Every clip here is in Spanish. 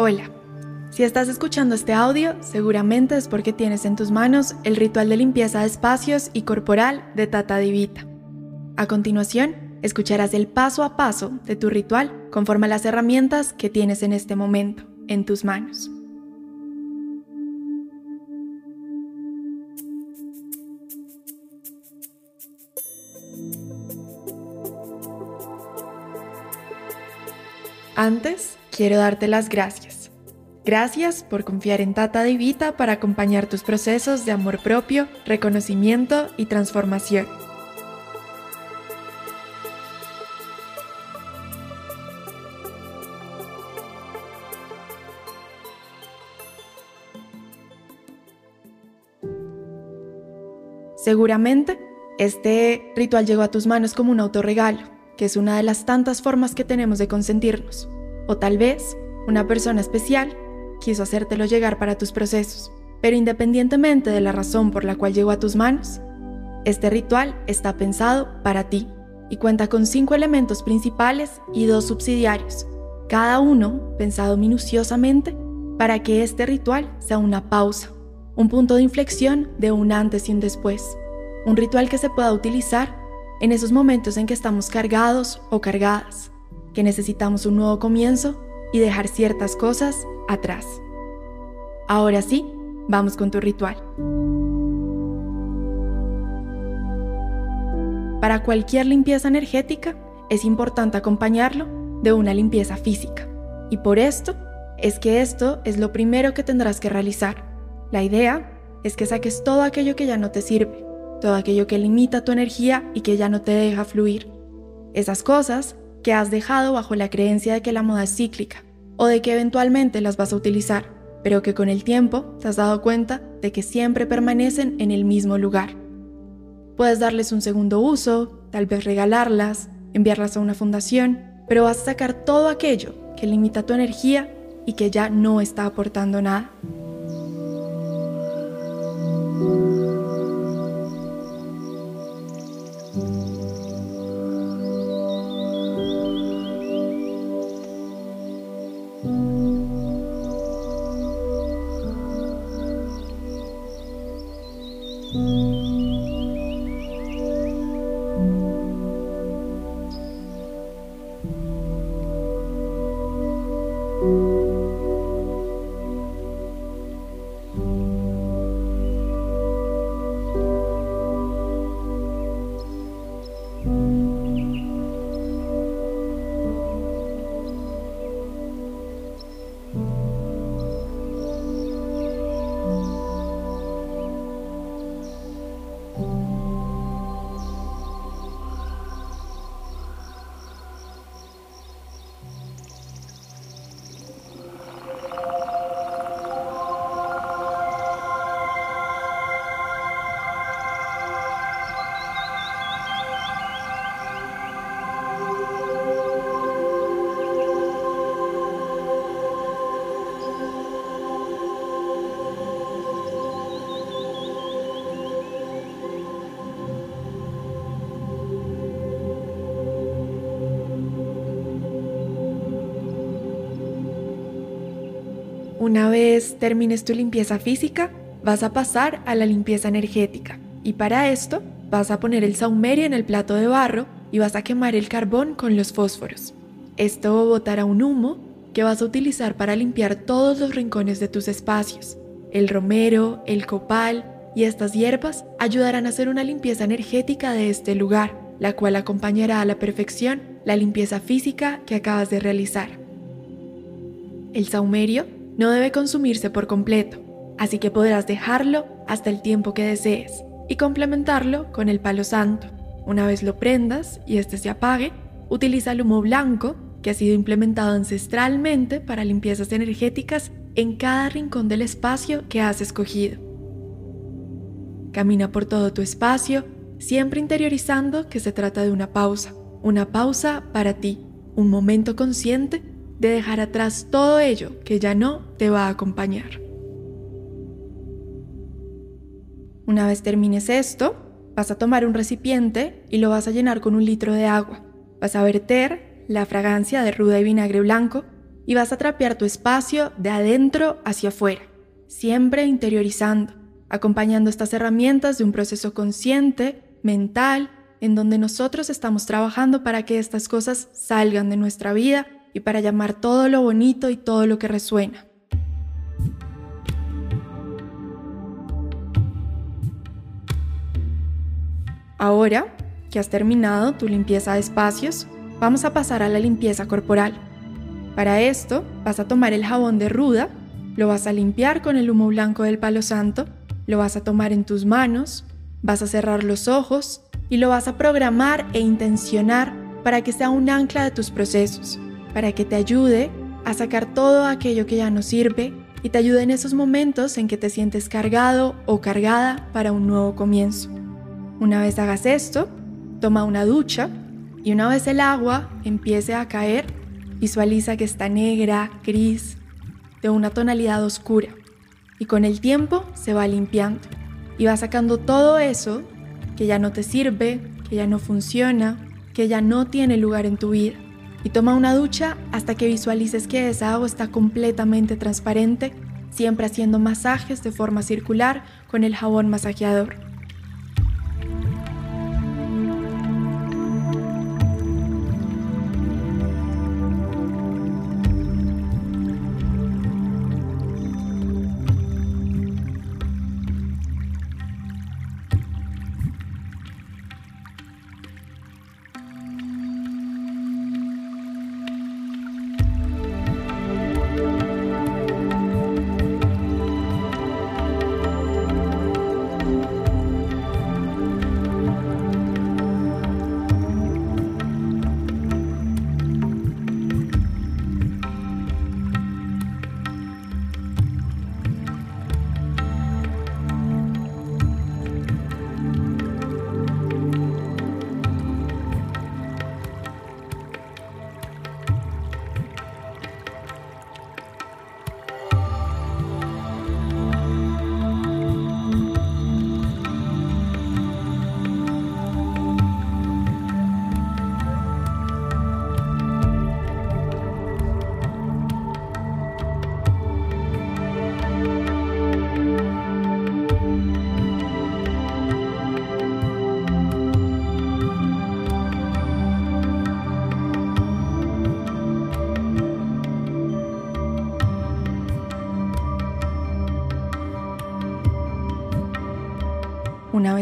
Hola. Si estás escuchando este audio, seguramente es porque tienes en tus manos el ritual de limpieza de espacios y corporal de Tata Divita. A continuación, escucharás el paso a paso de tu ritual conforme a las herramientas que tienes en este momento en tus manos. Antes, quiero darte las gracias. Gracias por confiar en Tata Divita para acompañar tus procesos de amor propio, reconocimiento y transformación. Seguramente, este ritual llegó a tus manos como un autorregalo que es una de las tantas formas que tenemos de consentirnos. O tal vez una persona especial quiso hacértelo llegar para tus procesos. Pero independientemente de la razón por la cual llegó a tus manos, este ritual está pensado para ti y cuenta con cinco elementos principales y dos subsidiarios, cada uno pensado minuciosamente para que este ritual sea una pausa, un punto de inflexión de un antes y un después, un ritual que se pueda utilizar en esos momentos en que estamos cargados o cargadas, necesitamos un nuevo comienzo y dejar ciertas cosas atrás. Ahora sí, vamos con tu ritual. Para cualquier limpieza energética es importante acompañarlo de una limpieza física. Y por esto es que esto es lo primero que tendrás que realizar. La idea es que saques todo aquello que ya no te sirve, todo aquello que limita tu energía y que ya no te deja fluir. Esas cosas que has dejado bajo la creencia de que la moda es cíclica o de que eventualmente las vas a utilizar, pero que con el tiempo te has dado cuenta de que siempre permanecen en el mismo lugar. Puedes darles un segundo uso, tal vez regalarlas, enviarlas a una fundación, pero vas a sacar todo aquello que limita tu energía y que ya no está aportando nada. Una vez termines tu limpieza física, vas a pasar a la limpieza energética. Y para esto, vas a poner el saumerio en el plato de barro y vas a quemar el carbón con los fósforos. Esto botará un humo que vas a utilizar para limpiar todos los rincones de tus espacios. El romero, el copal y estas hierbas ayudarán a hacer una limpieza energética de este lugar, la cual acompañará a la perfección la limpieza física que acabas de realizar. El saumerio no debe consumirse por completo, así que podrás dejarlo hasta el tiempo que desees y complementarlo con el palo santo. Una vez lo prendas y este se apague, utiliza el humo blanco que ha sido implementado ancestralmente para limpiezas energéticas en cada rincón del espacio que has escogido. Camina por todo tu espacio, siempre interiorizando que se trata de una pausa, una pausa para ti, un momento consciente de dejar atrás todo ello que ya no te va a acompañar. Una vez termines esto, vas a tomar un recipiente y lo vas a llenar con un litro de agua. Vas a verter la fragancia de ruda y vinagre blanco y vas a trapear tu espacio de adentro hacia afuera, siempre interiorizando, acompañando estas herramientas de un proceso consciente, mental, en donde nosotros estamos trabajando para que estas cosas salgan de nuestra vida y para llamar todo lo bonito y todo lo que resuena. Ahora que has terminado tu limpieza de espacios, vamos a pasar a la limpieza corporal. Para esto vas a tomar el jabón de ruda, lo vas a limpiar con el humo blanco del palo santo, lo vas a tomar en tus manos, vas a cerrar los ojos y lo vas a programar e intencionar para que sea un ancla de tus procesos, para que te ayude a sacar todo aquello que ya no sirve y te ayude en esos momentos en que te sientes cargado o cargada para un nuevo comienzo. Una vez hagas esto, toma una ducha y una vez el agua empiece a caer, visualiza que está negra, gris, de una tonalidad oscura. Y con el tiempo se va limpiando y va sacando todo eso que ya no te sirve, que ya no funciona, que ya no tiene lugar en tu vida. Y toma una ducha hasta que visualices que esa agua está completamente transparente, siempre haciendo masajes de forma circular con el jabón masajeador.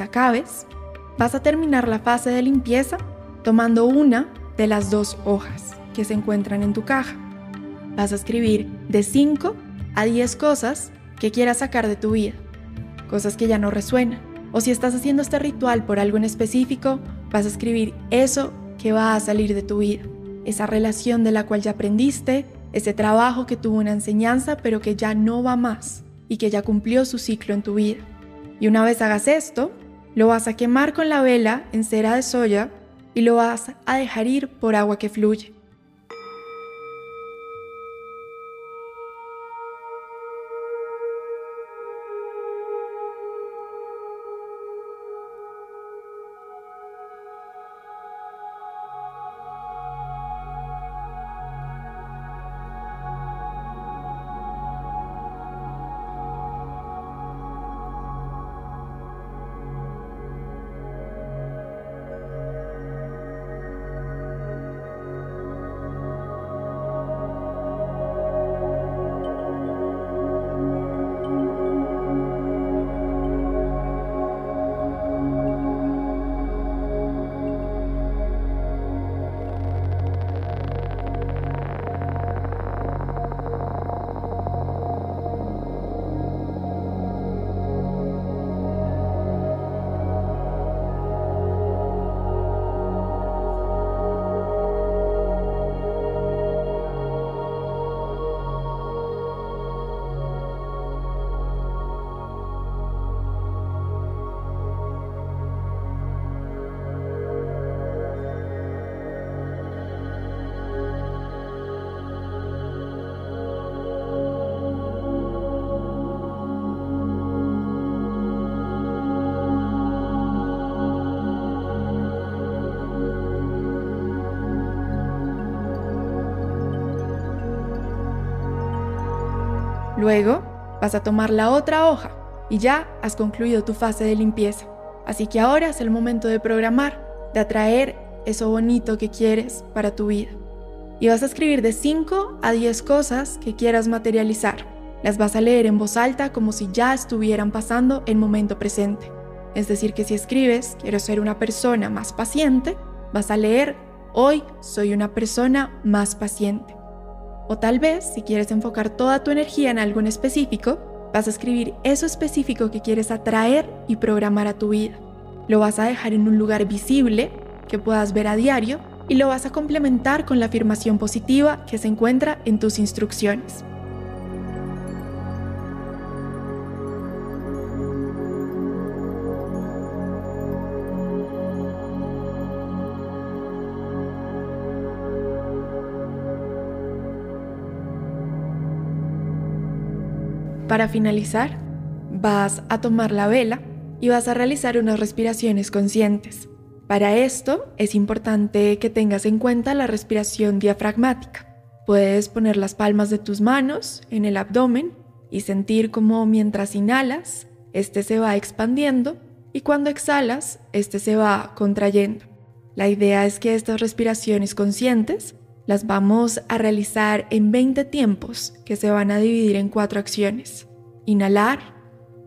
Acabes, vas a terminar la fase de limpieza tomando una de las dos hojas que se encuentran en tu caja. Vas a escribir de 5 a 10 cosas que quieras sacar de tu vida, cosas que ya no resuenan. O si estás haciendo este ritual por algo en específico, vas a escribir eso que va a salir de tu vida, esa relación de la cual ya aprendiste, ese trabajo que tuvo una enseñanza pero que ya no va más y que ya cumplió su ciclo en tu vida. Y una vez hagas esto, lo vas a quemar con la vela en cera de soya y lo vas a dejar ir por agua que fluye. Luego vas a tomar la otra hoja y ya has concluido tu fase de limpieza. Así que ahora es el momento de programar, de atraer eso bonito que quieres para tu vida. Y vas a escribir de 5 a 10 cosas que quieras materializar. Las vas a leer en voz alta como si ya estuvieran pasando en momento presente. Es decir, que si escribes, quiero ser una persona más paciente, vas a leer, hoy soy una persona más paciente. O tal vez, si quieres enfocar toda tu energía en algo en específico, vas a escribir eso específico que quieres atraer y programar a tu vida. Lo vas a dejar en un lugar visible que puedas ver a diario y lo vas a complementar con la afirmación positiva que se encuentra en tus instrucciones. Para finalizar, vas a tomar la vela y vas a realizar unas respiraciones conscientes. Para esto es importante que tengas en cuenta la respiración diafragmática. Puedes poner las palmas de tus manos en el abdomen y sentir cómo mientras inhalas, este se va expandiendo y cuando exhalas, este se va contrayendo. La idea es que estas respiraciones conscientes las vamos a realizar en 20 tiempos que se van a dividir en cuatro acciones. Inhalar,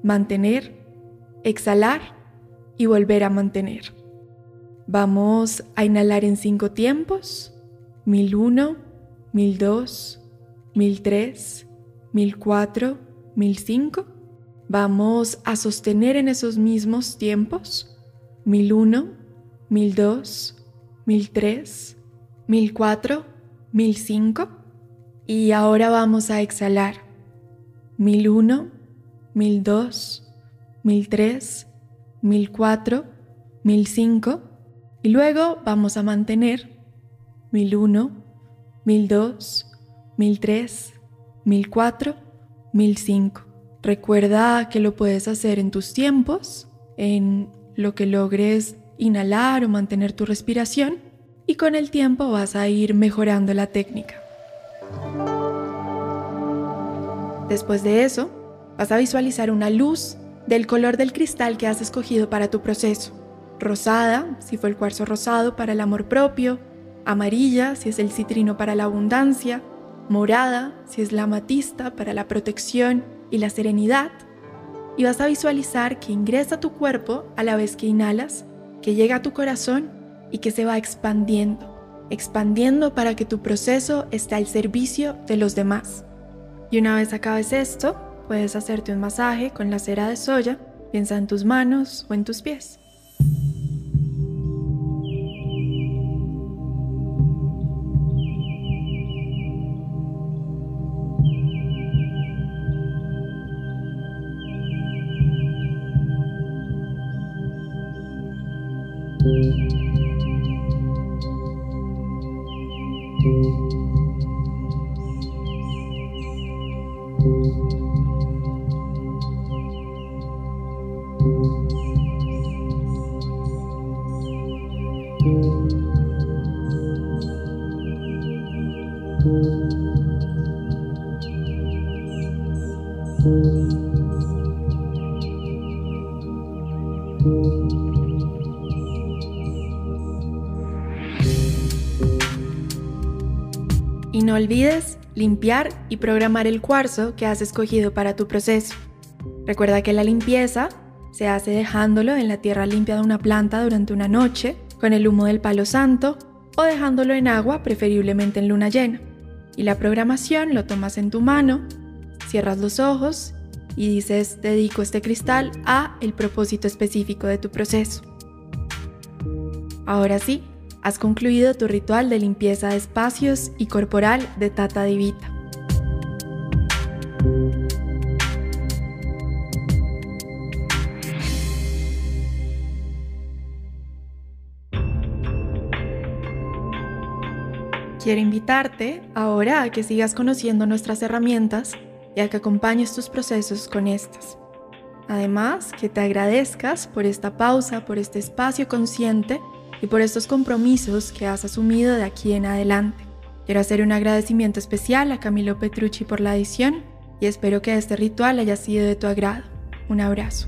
mantener, exhalar y volver a mantener. Vamos a inhalar en cinco tiempos. 1001, 1002, 1003, 1004, 1005. Vamos a sostener en esos mismos tiempos. 1001, 1002, 1003, 1004, 1005 y ahora vamos a exhalar 1001, 1002, 1003, 1004, 1005 y luego vamos a mantener 1001, 1002, 1003, 1004, 1005. Recuerda que lo puedes hacer en tus tiempos, en lo que logres inhalar o mantener tu respiración y con el tiempo vas a ir mejorando la técnica. Después de eso, vas a visualizar una luz del color del cristal que has escogido para tu proceso. Rosada, si fue el cuarzo rosado para el amor propio, amarilla, si es el citrino para la abundancia, morada, si es la amatista para la protección y la serenidad. Y vas a visualizar que ingresa a tu cuerpo a la vez que inhalas, que llega a tu corazón y que se va expandiendo, expandiendo para que tu proceso esté al servicio de los demás. Y una vez acabes esto, puedes hacerte un masaje con la cera de soya, piensa en tus manos o en tus pies. Olvides limpiar y programar el cuarzo que has escogido para tu proceso. Recuerda que la limpieza se hace dejándolo en la tierra limpia de una planta durante una noche con el humo del palo santo o dejándolo en agua, preferiblemente en luna llena. Y la programación lo tomas en tu mano, cierras los ojos y dices dedico este cristal a el propósito específico de tu proceso. Ahora sí, has concluido tu ritual de limpieza de espacios y corporal de Tata Divita. Quiero invitarte ahora a que sigas conociendo nuestras herramientas y a que acompañes tus procesos con estas. Además, que te agradezcas por esta pausa, por este espacio consciente y por estos compromisos que has asumido de aquí en adelante. Quiero hacer un agradecimiento especial a Camilo Petrucci por la edición y espero que este ritual haya sido de tu agrado. Un abrazo.